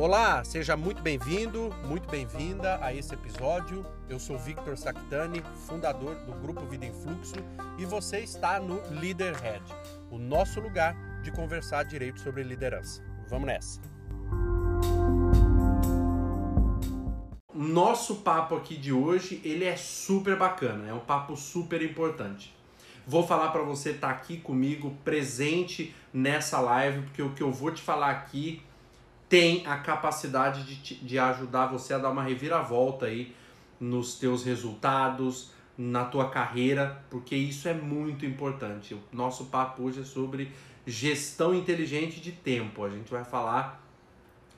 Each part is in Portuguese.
Olá, seja muito bem-vindo, muito bem-vinda a esse episódio. Eu sou Victor Sactani, fundador do Grupo Vida em Fluxo, e você está no Leaderhead, o nosso lugar de conversar direito sobre liderança. Vamos nessa. Nosso papo aqui de hoje, ele é super bacana, é um papo super importante. Vou falar para você estar tá aqui comigo, presente nessa live, porque o que eu vou te falar aqui tem a capacidade de, de ajudar você a dar uma reviravolta aí nos teus resultados, na tua carreira, porque isso é muito importante. O nosso papo hoje é sobre gestão inteligente de tempo. A gente vai falar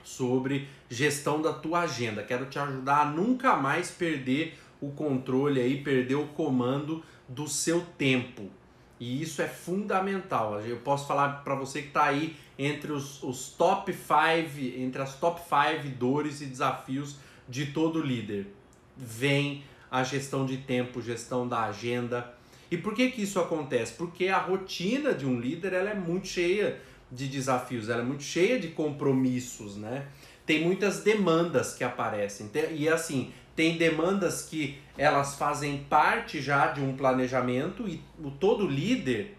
sobre gestão da tua agenda. Quero te ajudar a nunca mais perder o controle aí, perder o comando do seu tempo. E isso é fundamental. Eu posso falar para você que está aí entre os, os top 5, entre as top 5 dores e desafios de todo líder. Vem a gestão de tempo, gestão da agenda. E por que, que isso acontece? Porque a rotina de um líder ela é muito cheia de desafios, ela é muito cheia de compromissos, né? Tem muitas demandas que aparecem. E assim, tem demandas que elas fazem parte já de um planejamento e todo líder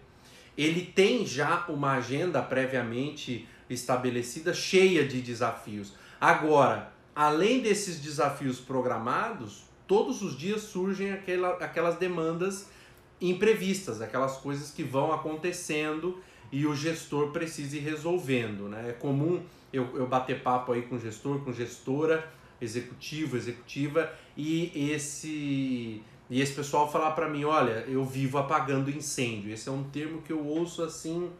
ele tem já uma agenda previamente estabelecida cheia de desafios. Agora, além desses desafios programados, todos os dias surgem aquela, aquelas demandas imprevistas, aquelas coisas que vão acontecendo e o gestor precisa ir resolvendo. Né? É comum eu, eu bater papo aí com gestor, com gestora, executivo, executiva, e esse e esse pessoal falar para mim, olha, eu vivo apagando incêndio. Esse é um termo que eu ouço assim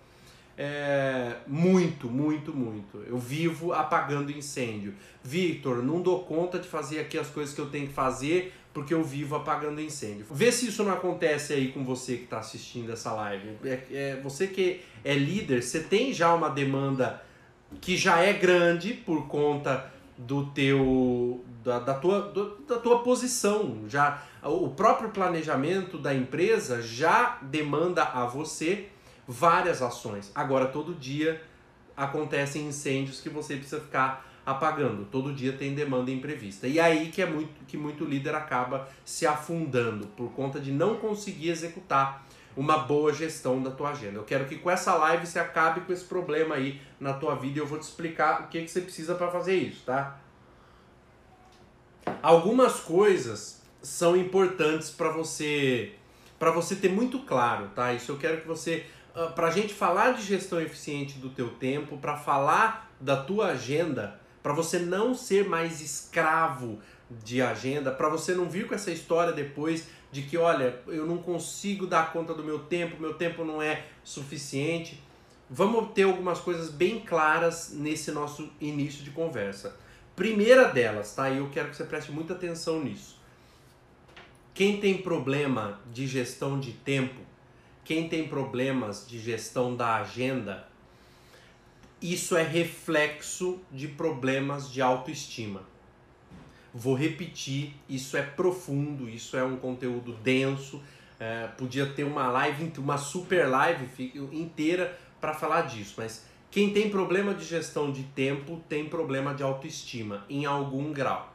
é, muito, muito, muito. Eu vivo apagando incêndio. Victor, não dou conta de fazer aqui as coisas que eu tenho que fazer porque eu vivo apagando incêndio. Vê se isso não acontece aí com você que está assistindo essa live. É, é, você que é líder, você tem já uma demanda que já é grande por conta do teu da, da, tua, do, da tua posição. Já o próprio planejamento da empresa já demanda a você várias ações. Agora todo dia acontecem incêndios que você precisa ficar apagando. Todo dia tem demanda imprevista. E aí que é muito que muito líder acaba se afundando por conta de não conseguir executar uma boa gestão da tua agenda. Eu quero que com essa live você acabe com esse problema aí na tua vida e eu vou te explicar o que, que você precisa para fazer isso, tá? Algumas coisas são importantes para você para você ter muito claro, tá? Isso eu quero que você ah, para a gente falar de gestão eficiente do teu tempo, para falar da tua agenda, para você não ser mais escravo de agenda, para você não vir com essa história depois de que, olha, eu não consigo dar conta do meu tempo, meu tempo não é suficiente. Vamos ter algumas coisas bem claras nesse nosso início de conversa. Primeira delas, tá? E eu quero que você preste muita atenção nisso. Quem tem problema de gestão de tempo, quem tem problemas de gestão da agenda, isso é reflexo de problemas de autoestima. Vou repetir, isso é profundo, isso é um conteúdo denso. É, podia ter uma live, uma super live inteira para falar disso, mas quem tem problema de gestão de tempo tem problema de autoestima em algum grau.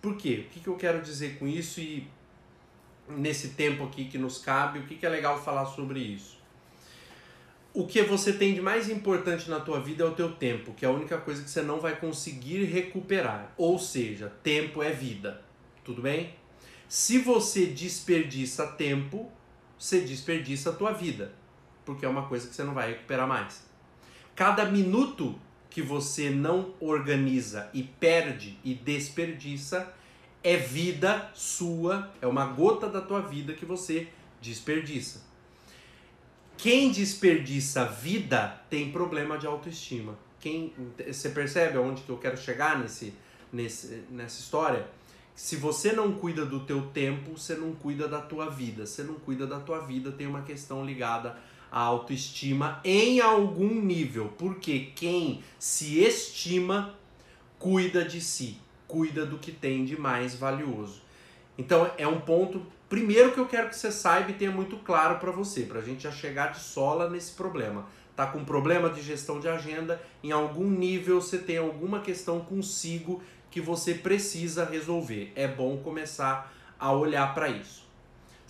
Por quê? O que, eu quero dizer com isso e nesse tempo aqui que nos cabe, o que, que é legal falar sobre isso? o que você tem de mais importante na tua vida é o teu tempo, que é a única coisa que você não vai conseguir recuperar. Ou seja, tempo é vida. Tudo bem? Se você desperdiça tempo, você desperdiça a tua vida, porque é uma coisa que você não vai recuperar mais. Cada minuto que você não organiza e perde e desperdiça é vida sua, é uma gota da tua vida que você desperdiça. Quem desperdiça vida tem problema de autoestima. Quem, você percebe aonde que eu quero chegar nesse, nesse, nessa história? Se você não cuida do teu tempo, você não cuida da tua vida. Se não cuida da tua vida, tem uma questão ligada à autoestima em algum nível. Porque quem se estima, cuida de si, cuida do que tem de mais valioso. Então é um ponto Primeiro que eu quero que você saiba e tenha muito claro para você, para a gente já chegar de sola nesse problema. Tá com problema de gestão de agenda, em algum nível você tem alguma questão consigo que você precisa resolver. É bom começar a olhar para isso.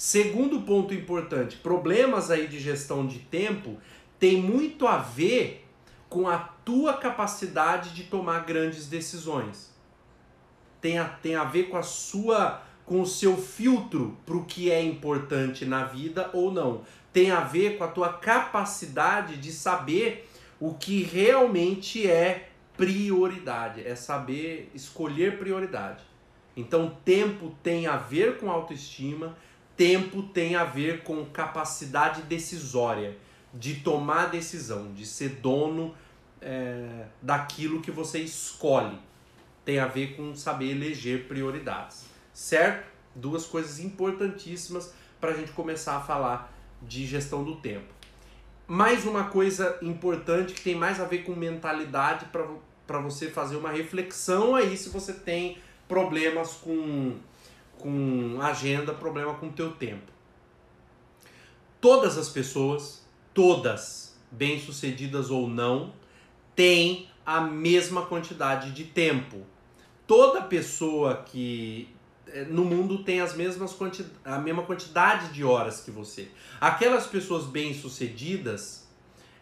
Segundo ponto importante, problemas aí de gestão de tempo tem muito a ver com a tua capacidade de tomar grandes decisões. Tem a, tem a ver com a sua com o seu filtro para o que é importante na vida ou não. Tem a ver com a tua capacidade de saber o que realmente é prioridade, é saber escolher prioridade. Então, tempo tem a ver com autoestima, tempo tem a ver com capacidade decisória, de tomar decisão, de ser dono é, daquilo que você escolhe. Tem a ver com saber eleger prioridades, certo? Duas coisas importantíssimas para a gente começar a falar de gestão do tempo. Mais uma coisa importante que tem mais a ver com mentalidade para você fazer uma reflexão aí se você tem problemas com, com agenda, problema com o teu tempo. Todas as pessoas, todas, bem-sucedidas ou não, têm a mesma quantidade de tempo. Toda pessoa que eh, no mundo tem as mesmas quanti a mesma quantidade de horas que você. Aquelas pessoas bem-sucedidas,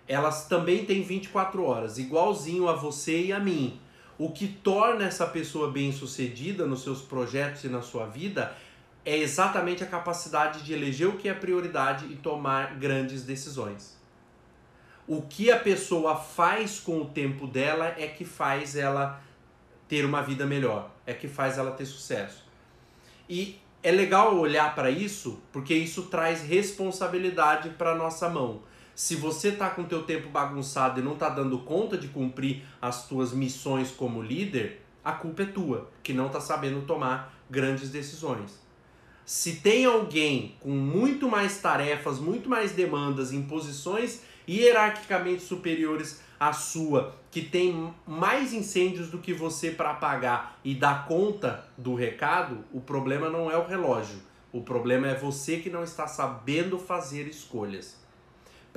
elas também têm 24 horas, igualzinho a você e a mim. O que torna essa pessoa bem-sucedida nos seus projetos e na sua vida é exatamente a capacidade de eleger o que é prioridade e tomar grandes decisões. O que a pessoa faz com o tempo dela é que faz ela ter uma vida melhor, é que faz ela ter sucesso. E é legal olhar para isso, porque isso traz responsabilidade para nossa mão. Se você tá com teu tempo bagunçado e não tá dando conta de cumprir as tuas missões como líder, a culpa é tua, que não tá sabendo tomar grandes decisões. Se tem alguém com muito mais tarefas, muito mais demandas em posições hierarquicamente superiores à sua, que tem mais incêndios do que você para apagar e dar conta do recado, o problema não é o relógio. O problema é você que não está sabendo fazer escolhas.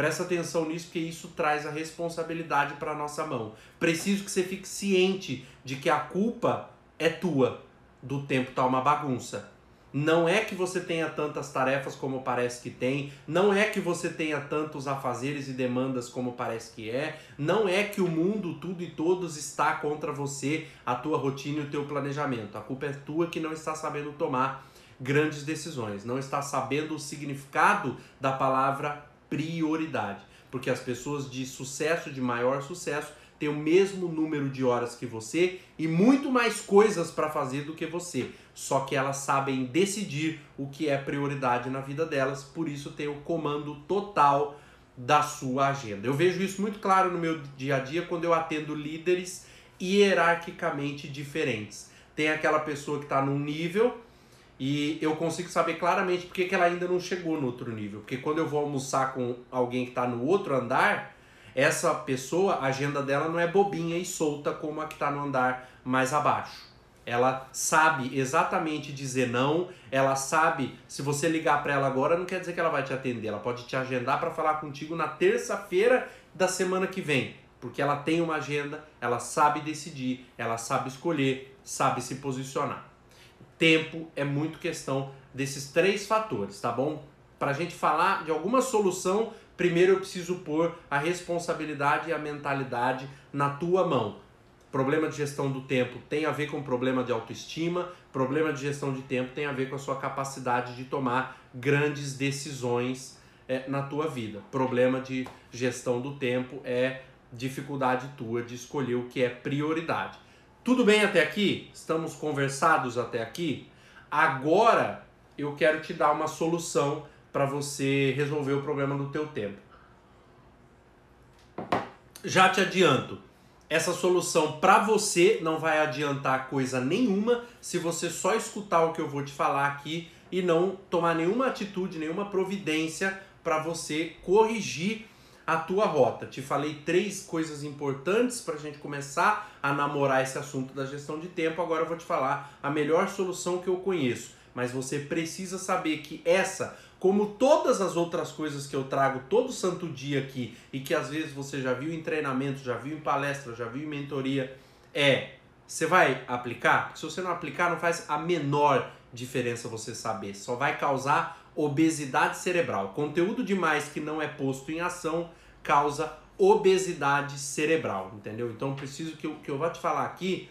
Presta atenção nisso, porque isso traz a responsabilidade para nossa mão. Preciso que você fique ciente de que a culpa é tua do tempo tá uma bagunça. Não é que você tenha tantas tarefas como parece que tem, não é que você tenha tantos afazeres e demandas como parece que é, não é que o mundo, tudo e todos está contra você, a tua rotina e o teu planejamento. A culpa é tua que não está sabendo tomar grandes decisões, não está sabendo o significado da palavra prioridade. Porque as pessoas de sucesso, de maior sucesso, têm o mesmo número de horas que você e muito mais coisas para fazer do que você. Só que elas sabem decidir o que é prioridade na vida delas, por isso tem o comando total da sua agenda. Eu vejo isso muito claro no meu dia a dia quando eu atendo líderes hierarquicamente diferentes. Tem aquela pessoa que está num nível e eu consigo saber claramente porque que ela ainda não chegou no outro nível. Porque quando eu vou almoçar com alguém que está no outro andar, essa pessoa, a agenda dela não é bobinha e solta como a que está no andar mais abaixo. Ela sabe exatamente dizer não, ela sabe, se você ligar para ela agora, não quer dizer que ela vai te atender, ela pode te agendar para falar contigo na terça-feira da semana que vem, porque ela tem uma agenda, ela sabe decidir, ela sabe escolher, sabe se posicionar tempo é muito questão desses três fatores, tá bom? Para a gente falar de alguma solução, primeiro eu preciso pôr a responsabilidade e a mentalidade na tua mão. Problema de gestão do tempo tem a ver com problema de autoestima, problema de gestão de tempo tem a ver com a sua capacidade de tomar grandes decisões é, na tua vida. Problema de gestão do tempo é dificuldade tua de escolher o que é prioridade. Tudo bem até aqui? Estamos conversados até aqui? Agora eu quero te dar uma solução para você resolver o problema do teu tempo. Já te adianto, essa solução para você não vai adiantar coisa nenhuma se você só escutar o que eu vou te falar aqui e não tomar nenhuma atitude, nenhuma providência para você corrigir a tua rota. Te falei três coisas importantes para a gente começar a namorar esse assunto da gestão de tempo. Agora eu vou te falar a melhor solução que eu conheço. mas você precisa saber que essa, como todas as outras coisas que eu trago todo santo dia aqui e que às vezes você já viu em treinamento, já viu em palestra, já viu em mentoria, é você vai aplicar? Se você não aplicar, não faz a menor diferença você saber. Só vai causar obesidade cerebral. Conteúdo demais que não é posto em ação causa obesidade cerebral, entendeu? Então preciso que eu, que eu vá te falar aqui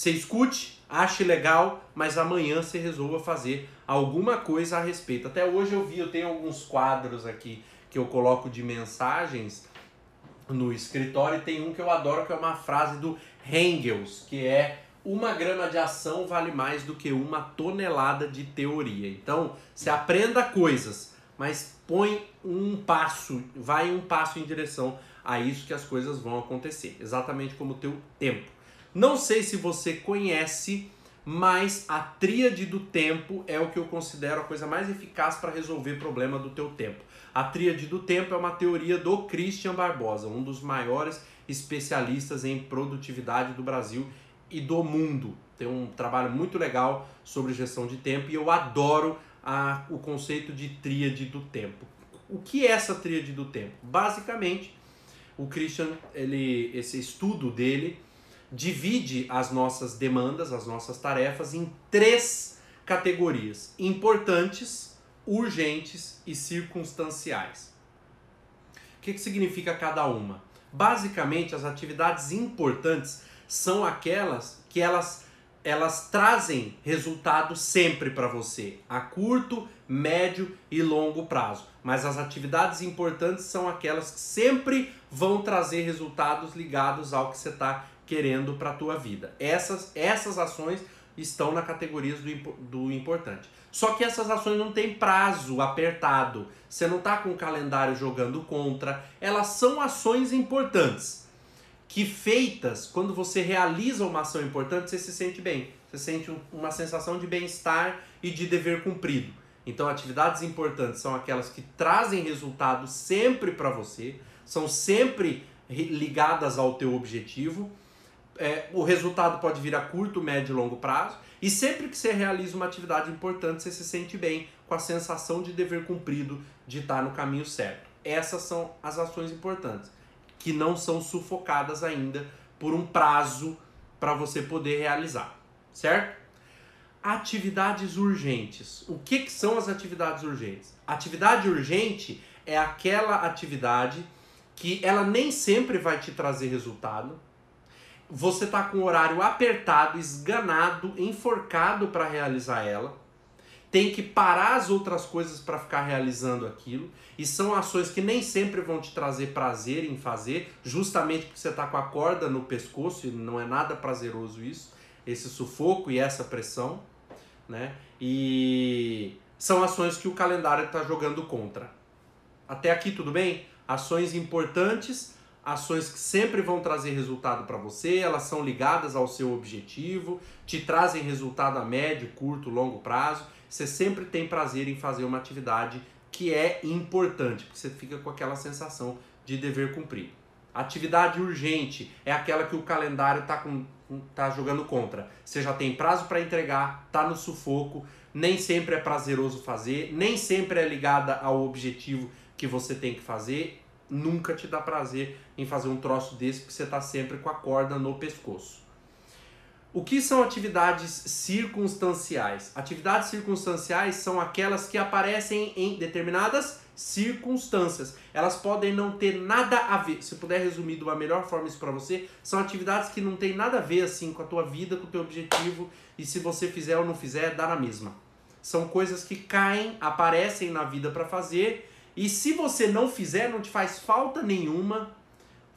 você escute, ache legal, mas amanhã você resolva fazer alguma coisa a respeito. Até hoje eu vi, eu tenho alguns quadros aqui que eu coloco de mensagens no escritório e tem um que eu adoro que é uma frase do Engels, que é uma grama de ação vale mais do que uma tonelada de teoria. Então, você aprenda coisas, mas põe um passo, vai um passo em direção a isso que as coisas vão acontecer, exatamente como o teu tempo. Não sei se você conhece, mas a tríade do tempo é o que eu considero a coisa mais eficaz para resolver problema do teu tempo. A tríade do tempo é uma teoria do Christian Barbosa, um dos maiores especialistas em produtividade do Brasil e do mundo. Tem um trabalho muito legal sobre gestão de tempo e eu adoro a, o conceito de tríade do tempo. O que é essa tríade do tempo? Basicamente, o Christian, ele, esse estudo dele divide as nossas demandas, as nossas tarefas em três categorias: importantes, urgentes e circunstanciais. O que, que significa cada uma? Basicamente, as atividades importantes são aquelas que elas elas trazem resultado sempre para você, a curto, médio e longo prazo. Mas as atividades importantes são aquelas que sempre vão trazer resultados ligados ao que você está querendo para a tua vida. Essas, essas ações estão na categoria do, do importante. Só que essas ações não têm prazo apertado. Você não está com o calendário jogando contra. Elas são ações importantes. Que feitas, quando você realiza uma ação importante, você se sente bem. Você sente uma sensação de bem-estar e de dever cumprido. Então, atividades importantes são aquelas que trazem resultado sempre para você, são sempre ligadas ao teu objetivo é, o resultado pode vir a curto, médio e longo prazo. E sempre que você realiza uma atividade importante, você se sente bem com a sensação de dever cumprido, de estar no caminho certo. Essas são as ações importantes, que não são sufocadas ainda por um prazo para você poder realizar, certo? Atividades urgentes. O que, que são as atividades urgentes? Atividade urgente é aquela atividade que ela nem sempre vai te trazer resultado, você tá com o horário apertado, esganado, enforcado para realizar ela. Tem que parar as outras coisas para ficar realizando aquilo. E são ações que nem sempre vão te trazer prazer em fazer, justamente porque você tá com a corda no pescoço e não é nada prazeroso isso, esse sufoco e essa pressão, né? E são ações que o calendário está jogando contra. Até aqui tudo bem? Ações importantes ações que sempre vão trazer resultado para você, elas são ligadas ao seu objetivo, te trazem resultado a médio, curto, longo prazo. Você sempre tem prazer em fazer uma atividade que é importante, porque você fica com aquela sensação de dever cumprir. Atividade urgente é aquela que o calendário está tá jogando contra. Você já tem prazo para entregar, está no sufoco, nem sempre é prazeroso fazer, nem sempre é ligada ao objetivo que você tem que fazer nunca te dá prazer em fazer um troço desse porque você está sempre com a corda no pescoço. O que são atividades circunstanciais? Atividades circunstanciais são aquelas que aparecem em determinadas circunstâncias. Elas podem não ter nada a ver. Se puder resumir de uma melhor forma isso para você, são atividades que não tem nada a ver assim com a tua vida, com o teu objetivo e se você fizer ou não fizer, dá na mesma. São coisas que caem, aparecem na vida para fazer e se você não fizer, não te faz falta nenhuma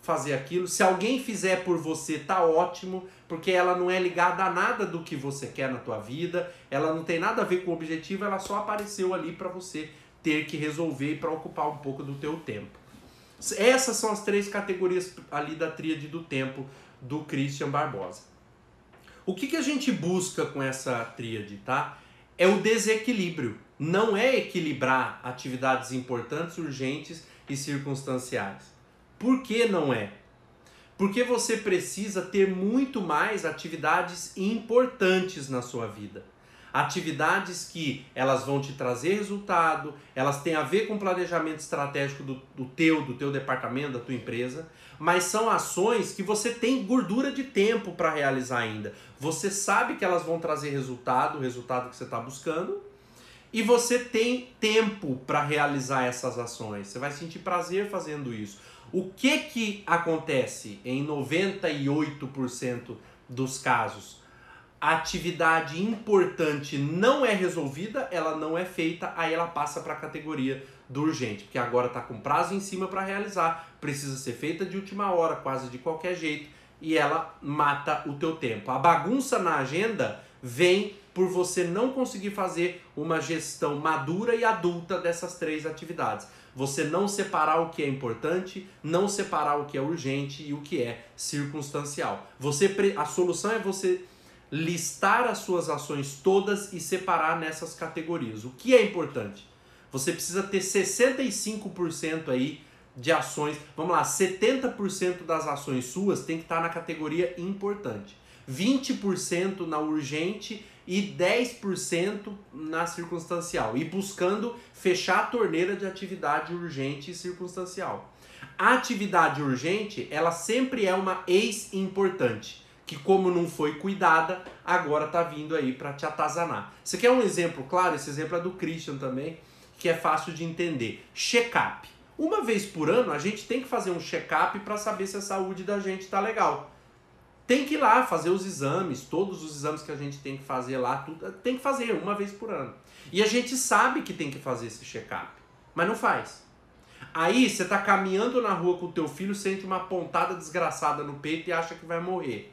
fazer aquilo. Se alguém fizer por você, tá ótimo, porque ela não é ligada a nada do que você quer na tua vida, ela não tem nada a ver com o objetivo, ela só apareceu ali para você ter que resolver e para ocupar um pouco do teu tempo. Essas são as três categorias ali da tríade do tempo do Christian Barbosa. O que, que a gente busca com essa tríade, tá? É o desequilíbrio não é equilibrar atividades importantes, urgentes e circunstanciais. Por que não é? Porque você precisa ter muito mais atividades importantes na sua vida. Atividades que elas vão te trazer resultado, elas têm a ver com planejamento estratégico do, do teu, do teu departamento, da tua empresa, mas são ações que você tem gordura de tempo para realizar ainda. Você sabe que elas vão trazer resultado, o resultado que você está buscando, e você tem tempo para realizar essas ações. Você vai sentir prazer fazendo isso. O que que acontece em 98% dos casos? a atividade importante não é resolvida, ela não é feita, aí ela passa para a categoria do urgente, porque agora está com prazo em cima para realizar, precisa ser feita de última hora, quase de qualquer jeito, e ela mata o teu tempo. A bagunça na agenda vem por você não conseguir fazer uma gestão madura e adulta dessas três atividades. Você não separar o que é importante, não separar o que é urgente e o que é circunstancial. Você a solução é você listar as suas ações todas e separar nessas categorias. O que é importante? Você precisa ter 65% aí de ações. Vamos lá, 70% das ações suas tem que estar na categoria importante. 20% na urgente e 10% na circunstancial. E buscando fechar a torneira de atividade urgente e circunstancial. A atividade urgente, ela sempre é uma ex-importante que como não foi cuidada, agora tá vindo aí para te atazanar. Você quer um exemplo claro? Esse exemplo é do Christian também, que é fácil de entender. Check-up. Uma vez por ano a gente tem que fazer um check-up para saber se a saúde da gente tá legal. Tem que ir lá fazer os exames, todos os exames que a gente tem que fazer lá, tudo, tem que fazer uma vez por ano. E a gente sabe que tem que fazer esse check-up, mas não faz. Aí você tá caminhando na rua com o teu filho, sente uma pontada desgraçada no peito e acha que vai morrer.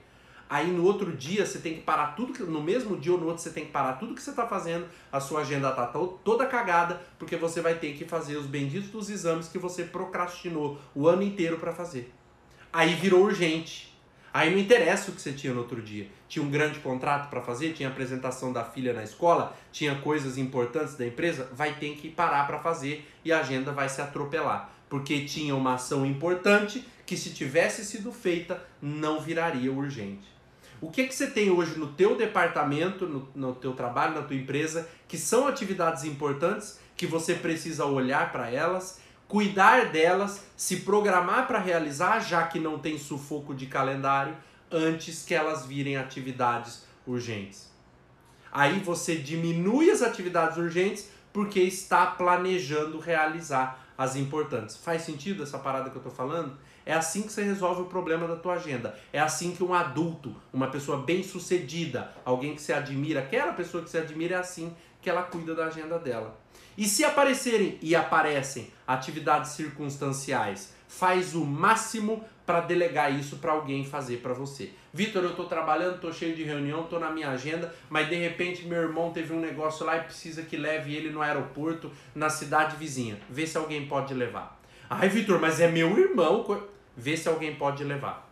Aí no outro dia você tem que parar tudo, que, no mesmo dia ou no outro você tem que parar tudo que você está fazendo, a sua agenda tá toda cagada, porque você vai ter que fazer os benditos dos exames que você procrastinou o ano inteiro para fazer. Aí virou urgente. Aí não interessa o que você tinha no outro dia. Tinha um grande contrato para fazer, tinha apresentação da filha na escola, tinha coisas importantes da empresa, vai ter que parar para fazer e a agenda vai se atropelar, porque tinha uma ação importante que se tivesse sido feita não viraria urgente. O que, que você tem hoje no teu departamento, no, no teu trabalho, na tua empresa, que são atividades importantes, que você precisa olhar para elas, cuidar delas, se programar para realizar, já que não tem sufoco de calendário, antes que elas virem atividades urgentes. Aí você diminui as atividades urgentes porque está planejando realizar as importantes. Faz sentido essa parada que eu estou falando? É assim que você resolve o problema da tua agenda. É assim que um adulto, uma pessoa bem-sucedida, alguém que você admira, aquela pessoa que você admira é assim que ela cuida da agenda dela. E se aparecerem e aparecem atividades circunstanciais, faz o máximo para delegar isso para alguém fazer para você. Vitor, eu estou trabalhando, estou cheio de reunião, estou na minha agenda, mas de repente meu irmão teve um negócio lá e precisa que leve ele no aeroporto, na cidade vizinha. Vê se alguém pode levar. Ai, Vitor, mas é meu irmão vê se alguém pode levar.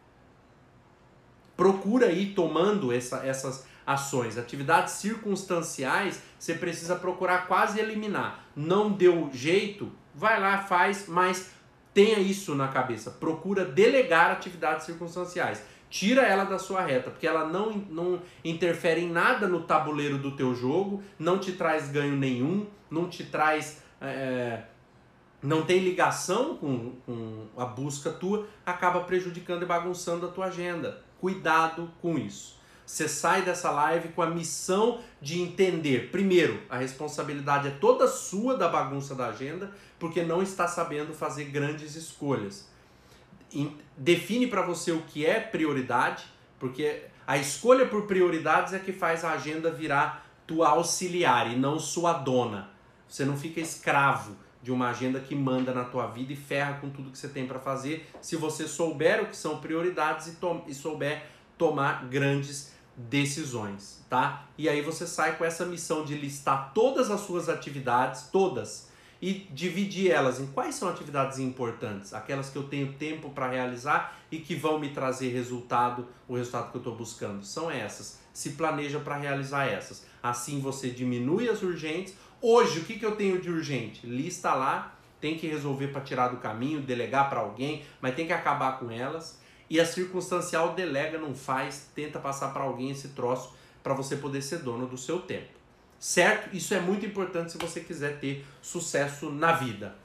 Procura ir tomando essa, essas ações. Atividades circunstanciais, você precisa procurar quase eliminar. Não deu jeito, vai lá, faz, mas tenha isso na cabeça. Procura delegar atividades circunstanciais. Tira ela da sua reta, porque ela não, não interfere em nada no tabuleiro do teu jogo, não te traz ganho nenhum, não te traz é, não tem ligação com, com a busca tua, acaba prejudicando e bagunçando a tua agenda. Cuidado com isso. Você sai dessa live com a missão de entender, primeiro, a responsabilidade é toda sua da bagunça da agenda, porque não está sabendo fazer grandes escolhas. Define para você o que é prioridade, porque a escolha por prioridades é que faz a agenda virar tua auxiliar e não sua dona. Você não fica escravo de uma agenda que manda na tua vida e ferra com tudo que você tem para fazer, se você souber o que são prioridades e, e souber tomar grandes decisões, tá? E aí você sai com essa missão de listar todas as suas atividades, todas, e dividir elas em quais são atividades importantes, aquelas que eu tenho tempo para realizar e que vão me trazer resultado, o resultado que eu estou buscando. São essas. Se planeja para realizar essas. Assim você diminui as urgentes Hoje, o que, que eu tenho de urgente? Lista lá, tem que resolver para tirar do caminho, delegar para alguém, mas tem que acabar com elas. E a circunstancial delega, não faz, tenta passar para alguém esse troço para você poder ser dono do seu tempo. Certo? Isso é muito importante se você quiser ter sucesso na vida.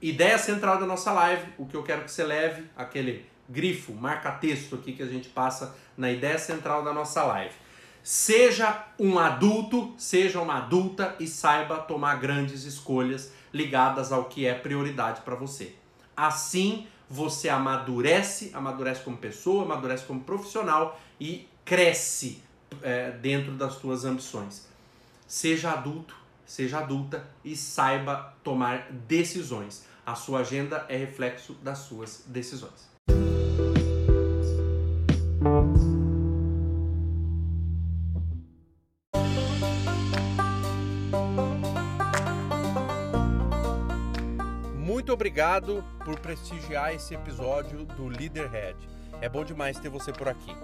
Ideia central da nossa live, o que eu quero que você leve, aquele grifo, marca-texto aqui que a gente passa na ideia central da nossa live. Seja um adulto, seja uma adulta e saiba tomar grandes escolhas ligadas ao que é prioridade para você. Assim, você amadurece, amadurece como pessoa, amadurece como profissional e cresce é, dentro das suas ambições. Seja adulto, seja adulta e saiba tomar decisões. A sua agenda é reflexo das suas decisões. Muito obrigado por prestigiar esse episódio do Leaderhead. É bom demais ter você por aqui.